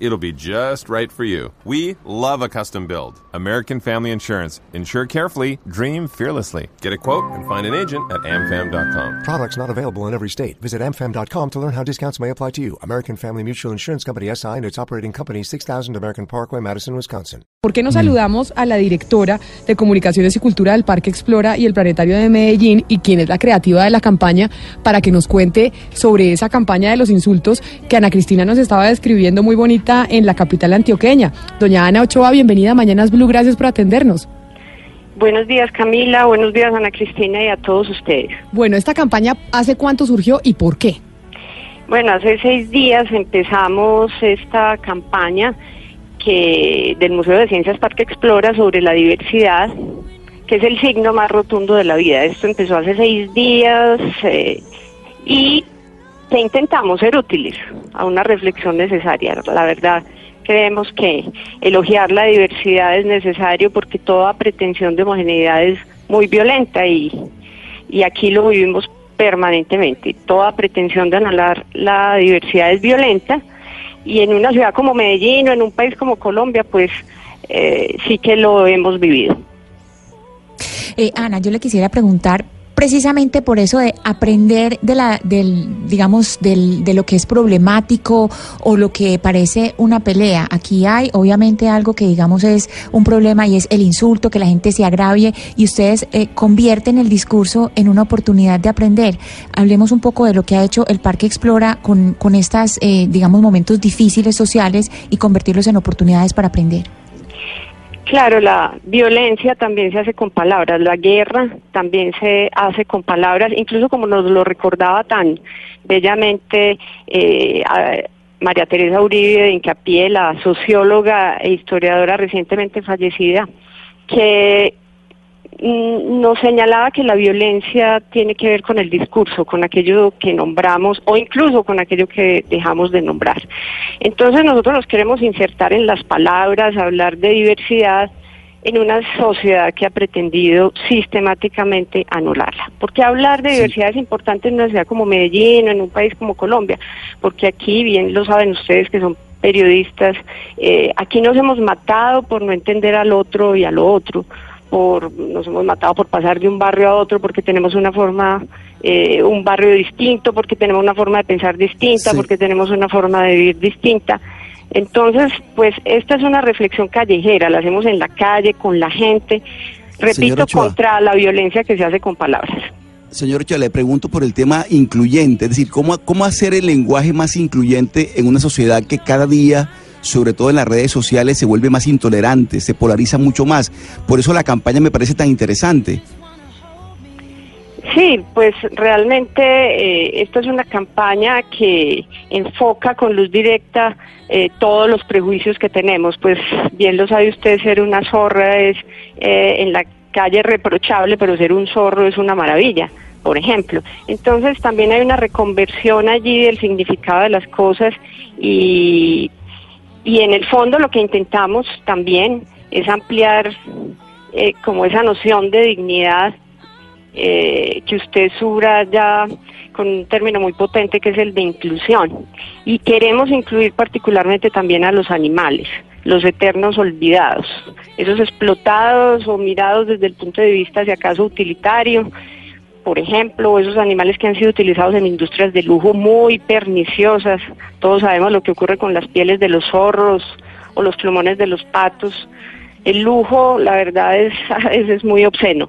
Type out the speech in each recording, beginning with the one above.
It'll be just right for you. We love a custom build. American Family Insurance. Insure carefully, dream fearlessly. Get a quote and find an agent at amfam.com. Products not available in every state. Visit amfam.com to learn how discounts may apply to you. American Family Mutual Insurance Company SI and its operating company 6000 American Parkway, Madison, Wisconsin. ¿Por qué no saludamos a la directora de Comunicaciones y Cultura del Parque Explora y el Planetario de Medellín y quien es la creativa de la campaña para que nos cuente sobre esa campaña de los insultos que Ana Cristina nos estaba describiendo muy en la capital antioqueña. Doña Ana Ochoa, bienvenida a Mañanas Blue, gracias por atendernos. Buenos días Camila, buenos días Ana Cristina y a todos ustedes. Bueno, esta campaña, ¿hace cuánto surgió y por qué? Bueno, hace seis días empezamos esta campaña que del Museo de Ciencias Parque Explora sobre la diversidad, que es el signo más rotundo de la vida. Esto empezó hace seis días eh, y que intentamos ser útiles a una reflexión necesaria. La verdad, creemos que elogiar la diversidad es necesario porque toda pretensión de homogeneidad es muy violenta y, y aquí lo vivimos permanentemente. Toda pretensión de anular la diversidad es violenta y en una ciudad como Medellín o en un país como Colombia, pues eh, sí que lo hemos vivido. Eh, Ana, yo le quisiera preguntar precisamente por eso de aprender de la, del, digamos, del, de lo que es problemático o lo que parece una pelea. Aquí hay obviamente algo que digamos es un problema y es el insulto, que la gente se agravie y ustedes eh, convierten el discurso en una oportunidad de aprender. Hablemos un poco de lo que ha hecho el Parque Explora con, con estas, eh, digamos, momentos difíciles sociales y convertirlos en oportunidades para aprender. Claro, la violencia también se hace con palabras, la guerra también se hace con palabras, incluso como nos lo recordaba tan bellamente eh, María Teresa Uribe de Incapié, la socióloga e historiadora recientemente fallecida, que nos señalaba que la violencia tiene que ver con el discurso, con aquello que nombramos o incluso con aquello que dejamos de nombrar. Entonces nosotros nos queremos insertar en las palabras, hablar de diversidad en una sociedad que ha pretendido sistemáticamente anularla. Porque hablar de diversidad es importante en una ciudad como Medellín o en un país como Colombia, porque aquí, bien lo saben ustedes que son periodistas, eh, aquí nos hemos matado por no entender al otro y a lo otro por nos hemos matado por pasar de un barrio a otro porque tenemos una forma eh, un barrio distinto porque tenemos una forma de pensar distinta porque tenemos una forma de vivir distinta. Entonces pues esta es una reflexión callejera la hacemos en la calle con la gente repito contra la violencia que se hace con palabras. Señor Ochoa, le pregunto por el tema incluyente, es decir, ¿cómo, cómo hacer el lenguaje más incluyente en una sociedad que cada día sobre todo en las redes sociales, se vuelve más intolerante, se polariza mucho más. Por eso la campaña me parece tan interesante. Sí, pues realmente eh, esta es una campaña que enfoca con luz directa eh, todos los prejuicios que tenemos. Pues bien lo sabe usted, ser una zorra es eh, en la calle reprochable, pero ser un zorro es una maravilla por ejemplo. Entonces también hay una reconversión allí del significado de las cosas y y en el fondo lo que intentamos también es ampliar eh, como esa noción de dignidad eh, que usted ya con un término muy potente que es el de inclusión. Y queremos incluir particularmente también a los animales, los eternos olvidados, esos explotados o mirados desde el punto de vista, si acaso, utilitario, por ejemplo, esos animales que han sido utilizados en industrias de lujo muy perniciosas. Todos sabemos lo que ocurre con las pieles de los zorros o los plumones de los patos. El lujo, la verdad, es, es, muy obsceno.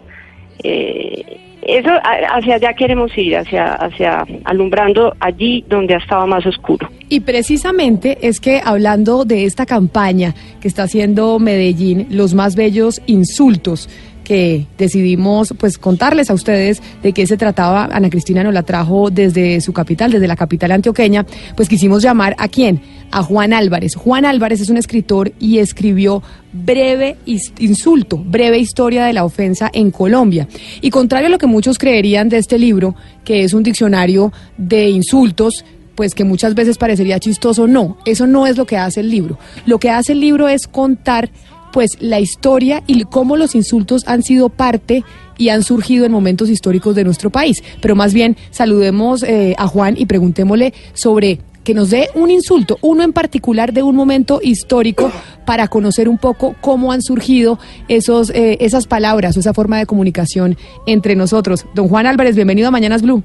Eh, eso hacia allá queremos ir, hacia, hacia alumbrando allí donde ha estado más oscuro. Y precisamente es que hablando de esta campaña que está haciendo Medellín, los más bellos insultos, que decidimos pues contarles a ustedes de qué se trataba. Ana Cristina nos la trajo desde su capital, desde la capital antioqueña, pues quisimos llamar a quién? A Juan Álvarez. Juan Álvarez es un escritor y escribió Breve Insulto, Breve Historia de la Ofensa en Colombia. Y contrario a lo que muchos creerían de este libro, que es un diccionario de insultos, pues que muchas veces parecería chistoso, no, eso no es lo que hace el libro. Lo que hace el libro es contar pues la historia y cómo los insultos han sido parte y han surgido en momentos históricos de nuestro país. Pero más bien saludemos eh, a Juan y preguntémosle sobre que nos dé un insulto, uno en particular de un momento histórico para conocer un poco cómo han surgido esos, eh, esas palabras o esa forma de comunicación entre nosotros. Don Juan Álvarez, bienvenido a Mañanas Blue.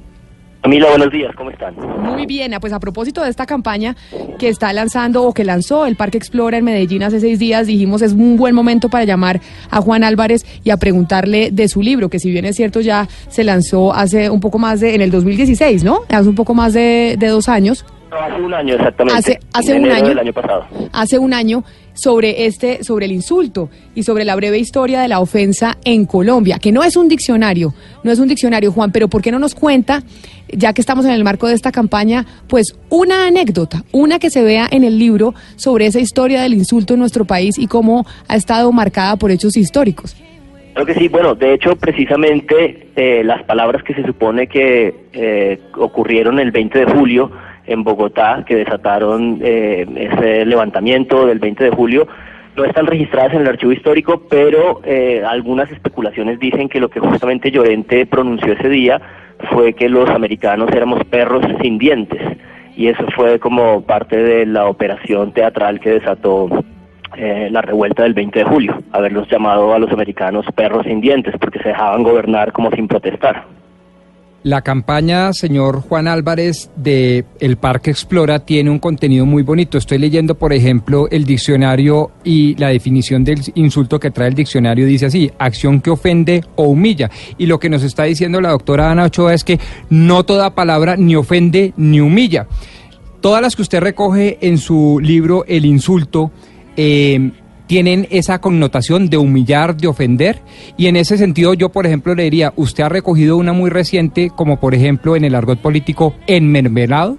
Camila, buenos días, ¿cómo están? Muy bien, ah, pues a propósito de esta campaña que está lanzando o que lanzó el Parque Explora en Medellín hace seis días, dijimos es un buen momento para llamar a Juan Álvarez y a preguntarle de su libro, que si bien es cierto ya se lanzó hace un poco más de, en el 2016, ¿no? Hace un poco más de, de dos años hace un año exactamente. Hace, hace un año. Del año pasado. Hace un año sobre este, sobre el insulto y sobre la breve historia de la ofensa en Colombia, que no es un diccionario, no es un diccionario, Juan, pero ¿por qué no nos cuenta, ya que estamos en el marco de esta campaña, pues una anécdota, una que se vea en el libro sobre esa historia del insulto en nuestro país y cómo ha estado marcada por hechos históricos? Creo que sí, bueno, de hecho, precisamente eh, las palabras que se supone que eh, ocurrieron el 20 de julio, en Bogotá que desataron eh, ese levantamiento del 20 de julio no están registradas en el archivo histórico, pero eh, algunas especulaciones dicen que lo que justamente Llorente pronunció ese día fue que los americanos éramos perros sin dientes, y eso fue como parte de la operación teatral que desató eh, la revuelta del 20 de julio, haberlos llamado a los americanos perros sin dientes, porque se dejaban gobernar como sin protestar. La campaña, señor Juan Álvarez, de El Parque Explora tiene un contenido muy bonito. Estoy leyendo, por ejemplo, el diccionario y la definición del insulto que trae el diccionario dice así, acción que ofende o humilla. Y lo que nos está diciendo la doctora Ana Ochoa es que no toda palabra ni ofende ni humilla. Todas las que usted recoge en su libro El insulto, eh, tienen esa connotación de humillar, de ofender. Y en ese sentido yo, por ejemplo, le diría, usted ha recogido una muy reciente, como por ejemplo en el argot político, enmermelado.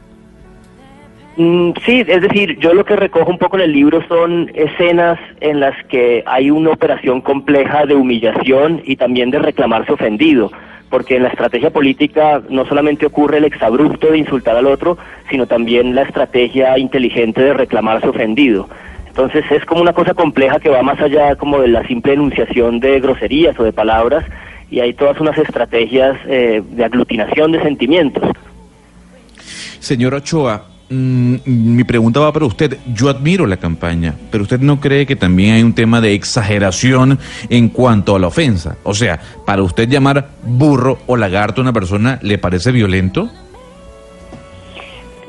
Mm, sí, es decir, yo lo que recojo un poco en el libro son escenas en las que hay una operación compleja de humillación y también de reclamarse ofendido, porque en la estrategia política no solamente ocurre el exabrupto de insultar al otro, sino también la estrategia inteligente de reclamarse ofendido. Entonces es como una cosa compleja que va más allá como de la simple enunciación de groserías o de palabras y hay todas unas estrategias eh, de aglutinación de sentimientos. Señor Ochoa, mm, mi pregunta va para usted. Yo admiro la campaña, pero usted no cree que también hay un tema de exageración en cuanto a la ofensa. O sea, para usted llamar burro o lagarto a una persona, ¿le parece violento?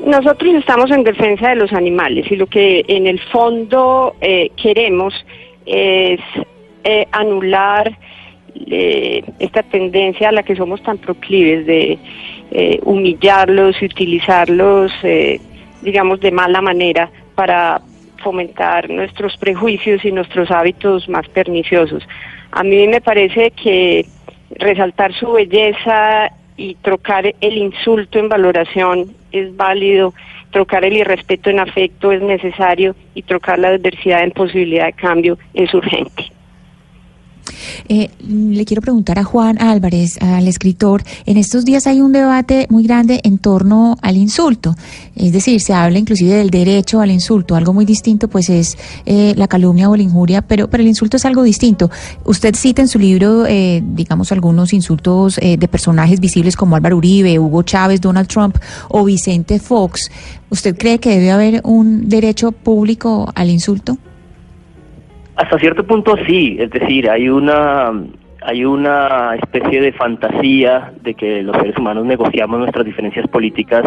Nosotros estamos en defensa de los animales y lo que en el fondo eh, queremos es eh, anular eh, esta tendencia a la que somos tan proclives de humillarlos y utilizarlos, digamos, de mala manera para fomentar nuestros prejuicios y nuestros hábitos más perniciosos. A mí me parece que resaltar su belleza y trocar el insulto en valoración es válido, trocar el irrespeto en afecto es necesario y trocar la adversidad en posibilidad de cambio es urgente. Eh, le quiero preguntar a Juan Álvarez, al escritor, en estos días hay un debate muy grande en torno al insulto, es decir, se habla inclusive del derecho al insulto, algo muy distinto pues es eh, la calumnia o la injuria, pero, pero el insulto es algo distinto. Usted cita en su libro, eh, digamos, algunos insultos de personajes visibles como Álvaro Uribe, Hugo Chávez, Donald Trump o Vicente Fox. ¿Usted cree que debe haber un derecho público al insulto? Hasta cierto punto sí, es decir, hay una hay una especie de fantasía de que los seres humanos negociamos nuestras diferencias políticas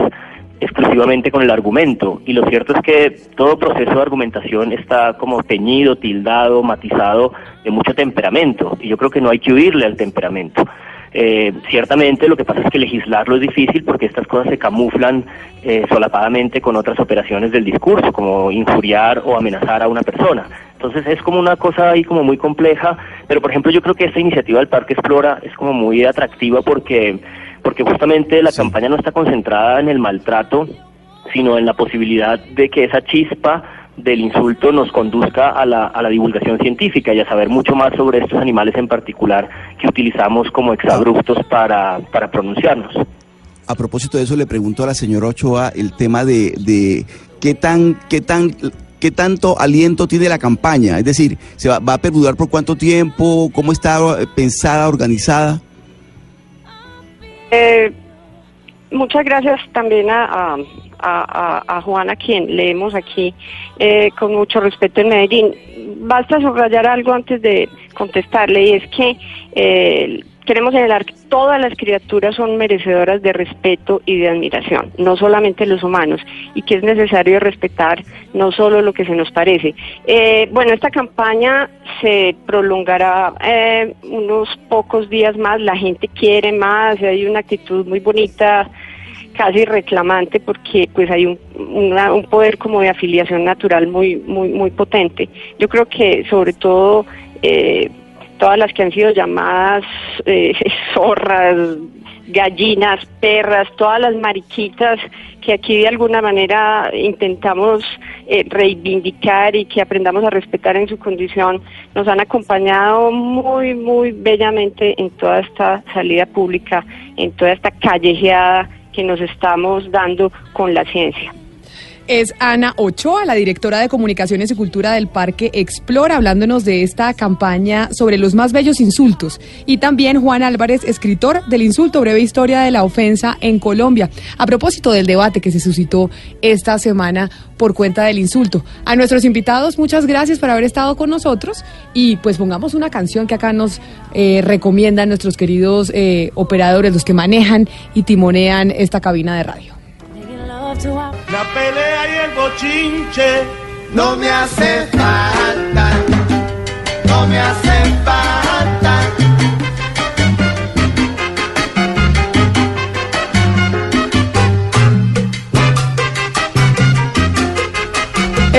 exclusivamente con el argumento y lo cierto es que todo proceso de argumentación está como teñido, tildado, matizado de mucho temperamento y yo creo que no hay que huirle al temperamento. Eh, ciertamente lo que pasa es que legislarlo es difícil porque estas cosas se camuflan eh, solapadamente con otras operaciones del discurso, como injuriar o amenazar a una persona. Entonces es como una cosa ahí como muy compleja, pero por ejemplo yo creo que esta iniciativa del Parque Explora es como muy atractiva porque, porque justamente la campaña no está concentrada en el maltrato, sino en la posibilidad de que esa chispa del insulto nos conduzca a la, a la divulgación científica y a saber mucho más sobre estos animales en particular que utilizamos como exabruptos para, para pronunciarnos. A propósito de eso, le pregunto a la señora Ochoa el tema de, de qué tan, qué tan ¿qué tanto aliento tiene la campaña? Es decir, ¿se va, a perdurar por cuánto tiempo? ¿Cómo está eh, pensada, organizada? Eh, muchas gracias también a, a, a, a Juana, quien leemos aquí eh, con mucho respeto en Medellín. Basta subrayar algo antes de contestarle, y es que eh, queremos señalar que todas las criaturas son merecedoras de respeto y de admiración, no solamente los humanos, y que es necesario respetar no solo lo que se nos parece. Eh, bueno, esta campaña se prolongará eh, unos pocos días más, la gente quiere más, hay una actitud muy bonita casi reclamante porque pues hay un poder como de afiliación natural muy muy muy potente yo creo que sobre todo eh, todas las que han sido llamadas eh, zorras gallinas perras todas las mariquitas que aquí de alguna manera intentamos eh, reivindicar y que aprendamos a respetar en su condición nos han acompañado muy muy bellamente en toda esta salida pública en toda esta callejeada que nos estamos dando con la ciencia. Es Ana Ochoa, la directora de Comunicaciones y Cultura del Parque Explora, hablándonos de esta campaña sobre los más bellos insultos. Y también Juan Álvarez, escritor del insulto, breve historia de la ofensa en Colombia. A propósito del debate que se suscitó esta semana por cuenta del insulto. A nuestros invitados, muchas gracias por haber estado con nosotros. Y pues pongamos una canción que acá nos eh, recomiendan nuestros queridos eh, operadores, los que manejan y timonean esta cabina de radio. La pelea y el bochinche. No me hace falta, no me hace falta.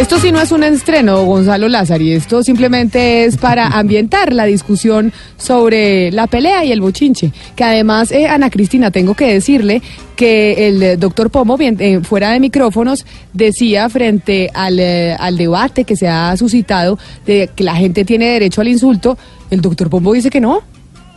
Esto sí no es un estreno, Gonzalo Lázari. Esto simplemente es para ambientar la discusión sobre la pelea y el bochinche. Que además, eh, Ana Cristina, tengo que decirle que el eh, doctor Pombo, bien, eh, fuera de micrófonos, decía frente al, eh, al debate que se ha suscitado de que la gente tiene derecho al insulto. El doctor Pombo dice que no.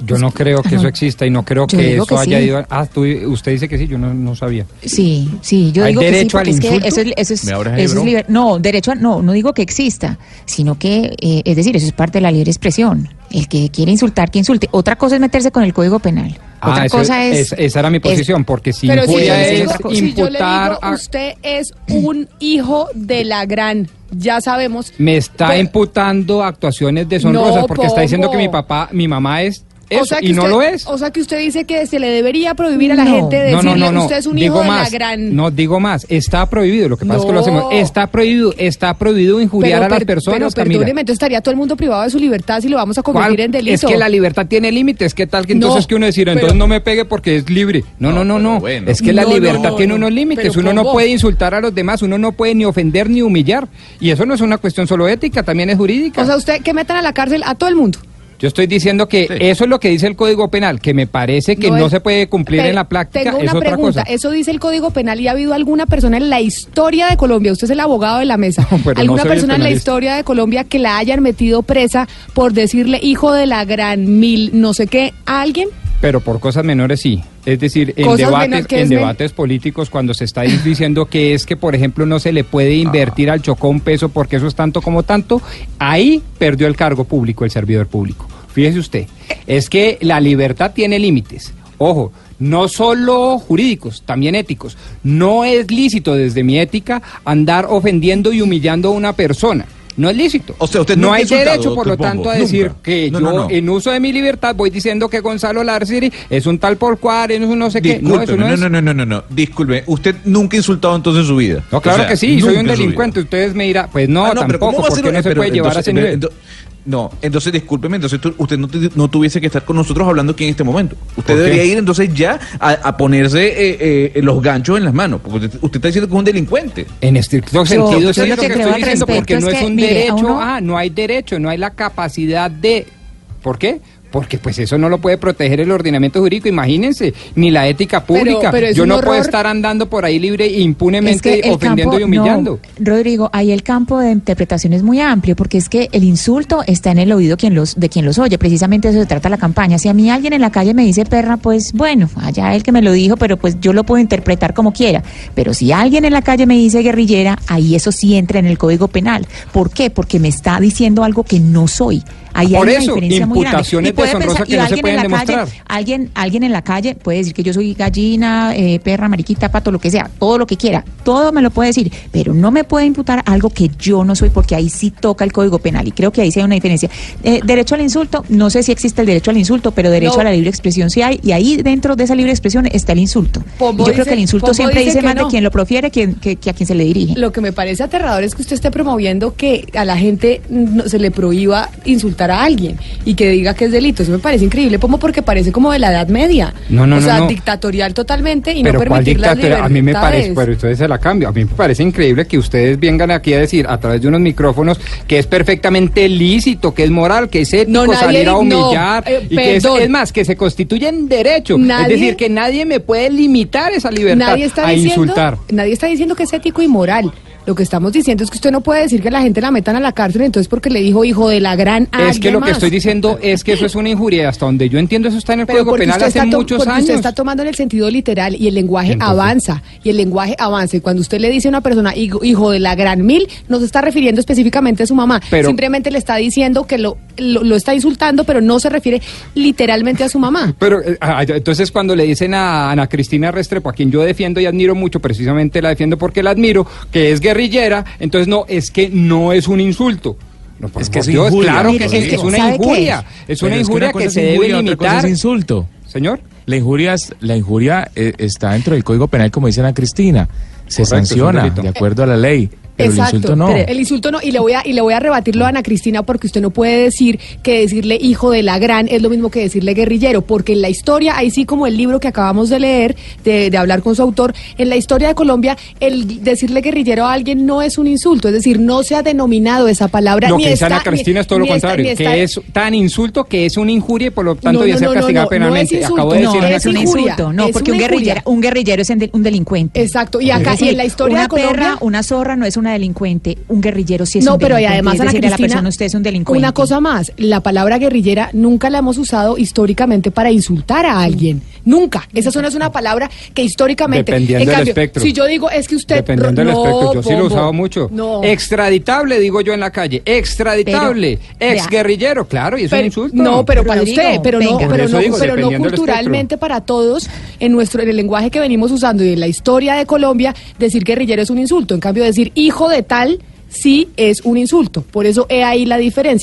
Yo no creo que eso exista y no creo Yo que eso que haya sí. ido. Ah, tú- usted dice que sí, yo no, no sabía. Sí, sí, yo ¿Hay digo que sí, derecho al porque es que insulto? eso es, eso es, no, derecho a, no, no digo que exista, sino que, eh, es decir, eso es parte de la libre expresión. El que quiere insultar, que insulte. Otra cosa es meterse con el Código Penal. Otra Ah, eso- cosa es... es- esa era mi es- posición, porque si Pero si yo, injuria es digo, es otra si yo le imputar digo, a- usted es un hijo de la gran, ya sabemos. me está Pero- imputando actuaciones deshonrosas No, porque está diciendo que mi papá, mi mamá es eso o sea que y no usted- lo es. O sea que usted dice que se le debería prohibir a la No. gente No, decirle no, no, no. usted es un digo hijo de más, la gran. No, digo más. Está prohibido. Lo que pasa es que lo hacemos. Está prohibido. Está prohibido injuriar a las per- personas, pero perdóneme, entonces estaría todo el mundo privado de su libertad si lo vamos a convertir ¿Cuál? en delito. Es que la libertad tiene límites. ¿Qué tal que entonces No, que uno decir, pero- entonces no me pegue porque es libre? No, no, no, no. bueno. Es que la libertad no, tiene no. unos límites. Uno no puede insultar a los demás. Uno no puede ni ofender ni humillar. Y eso no es una cuestión solo ética, también es jurídica. O sea, usted que metan a la cárcel a todo el mundo. Yo estoy diciendo que Sí. eso es lo que dice el Código Penal, que me parece que no, es- se puede cumplir en la práctica, Tengo es una otra pregunta. cosa. Eso dice el Código Penal y ha habido alguna persona en la historia de Colombia, usted es el abogado de la mesa, No, pero no alguna persona en la historia de Colombia que la hayan metido presa por decirle hijo de la gran mil, no sé qué, a alguien. Pero por cosas menores sí. Es decir, en Cosas debates, menor- ¿qué en debates políticos, cuando se está diciendo que es que, por ejemplo, no se le puede invertir al Chocó un peso porque eso es tanto como tanto, ahí perdió el cargo público el servidor público. Fíjese usted, es que la libertad tiene límites. Ojo, no solo jurídicos, también éticos. No es lícito desde mi ética andar ofendiendo y humillando a una persona. No es lícito. O sea, usted no hay derecho, por lo tanto, a decir nunca. que No, yo, no, no. en uso de mi libertad, voy diciendo que Gonzalo Larciri es un tal por cual, es un no sé qué. No, eso no, no, es. no, no, no, no, no. Disculpe, usted nunca ha insultado entonces en su vida. No, claro O sea, que sí, soy un delincuente. Ustedes me dirán, pues no, Ah, tampoco, ¿cómo va a porque no se Pero puede llevar a ese nivel. No, entonces discúlpeme, entonces tú- usted no, te- no tuviese que estar con nosotros hablando aquí en este momento. Usted debería ir entonces ya a, a ponerse eh, eh, los ganchos en las manos, porque usted, usted está diciendo que es un delincuente. En estricto Yo- sentido, yo lo que que creo estoy diciendo, porque es no es que, un mire, derecho, uno- ah, no hay derecho, no hay la capacidad de. ¿Por qué? Porque pues eso no lo puede proteger el ordenamiento jurídico, imagínense, ni la ética pública. pero Yo no horror. puedo estar andando por ahí libre Es impunemente que el ofendiendo campo- y humillando. no, Rodrigo, ahí el campo de interpretación es muy amplio, porque es que el insulto está en el oído quien los, de quien los oye. Precisamente eso se trata la campaña. Si a mí alguien en la calle me dice perra, pues bueno, allá él que me lo dijo, pero pues yo lo puedo interpretar como quiera. Pero si alguien en la calle me dice guerrillera, ahí eso sí entra en el Código Penal. ¿Por qué? Porque me está diciendo algo que no soy. Ahí Por hay eso, una diferencia muy grande. Puede pensar- que y no se alguien en pueden la demostrar. calle, alguien, alguien en la calle puede decir que yo soy gallina, eh, perra, mariquita, pato, lo que sea, todo lo que quiera, todo me lo puede decir, pero no me puede imputar algo que yo no soy porque ahí sí toca el Código Penal y creo que ahí sí hay una diferencia. Eh, derecho al insulto, no sé si existe el derecho al insulto, pero derecho No. a la libre expresión sí hay y ahí dentro de esa libre expresión está el insulto. Pombo y yo creo que el insulto Pombo siempre dice más no. de quien lo profiere quien, que, que a quien se le dirige. Lo que me parece aterrador es que usted esté promoviendo que a la gente no, se le prohíba insultar a alguien y que diga que es delito. Eso me parece increíble, como porque parece como de la Edad Media. No, no, o no, sea, dictatorial totalmente y pero no permitir las a mí me parece, pero ustedes se la cambio. A mí me parece increíble que ustedes vengan aquí a decir a través de unos micrófonos que es perfectamente lícito, que es moral, que es ético nadie salir a humillar eh, y que es, más que se constituye en derecho. Nadie- es decir, que nadie me puede limitar esa libertad nadie está a diciendo, insultar. Nadie está diciendo que es ético y moral. Lo que estamos diciendo es que usted no puede decir que la gente la metan a la cárcel entonces porque le dijo hijo de la gran a Es que lo que estoy diciendo es que eso es una injuria. Hasta donde yo entiendo, eso está en el Pero Código Penal hace muchos porque años. usted está tomando en el sentido literal y el lenguaje Entonces- avanza y el lenguaje avanza y cuando usted le dice a una persona hijo, hijo de la gran mil no se está refiriendo específicamente a su mamá Pero- simplemente le está diciendo que lo, lo, lo está insultando pero no se refiere literalmente a su mamá Pero eh, ah, entonces cuando le dicen a Ana Cristina Restrepo, a quien yo defiendo y admiro mucho, precisamente la defiendo porque la admiro, que es guerrillera, entonces no, es que no es un insulto. No, Es que es injuria. claro que sí, es una ¿sabe qué injuria. es? Es una Pero es que injuria que se debe limitar. es insulto. Señor. La injuria, es- la injuria eh, está dentro del Código Penal, como dice Ana Cristina. Se Correcto, sanciona de acuerdo a la ley. Pero el Exacto, insulto no. pero el insulto no, y le voy a, y le voy a rebatirlo a Ana Cristina porque usted no puede decir que decirle hijo de la gran es lo mismo que decirle guerrillero, porque en la historia, ahí sí como el libro que acabamos de leer, de, de hablar con su autor, en la historia de Colombia, el decirle guerrillero a alguien no es un insulto, es decir, no se ha denominado esa palabra. Lo ni que dice Ana Cristina ni- es todo lo está- contrario, está- que es tan insulto que es una injuria y por lo tanto No, debe no, ser castigada penalmente. es insulto, Acabo de No, decir no es un injuria, insulto, no, es porque un guerrillero, un guerrillero es un delincuente. Exacto, y acá- y en la historia una de Colombia- perra, una zorra no es una delincuente, un guerrillero sí es no, un pero y delincuente. además, Ana decirle a la Cristina, persona usted es un delincuente. una cosa más, la palabra guerrillera nunca la hemos usado históricamente para insultar a alguien. Nunca. Esa no es una palabra que históricamente. Dependiendo en del cambio, espectro. Si yo digo, es que usted. Dependiendo del no, espectro, yo sí lo he usado mucho. No. Extraditable, digo yo en la calle. Extraditable. Pero, ex guerrillero, claro, y es Pero- un insulto. No, pero para usted, pero no, pero no, digo, pero no dependiendo del culturalmente para todos, en nuestro, en el lenguaje que venimos usando y en la historia de Colombia, decir guerrillero es un insulto. En cambio, decir hijo de tal sí es un insulto. Por eso he ahí la diferencia.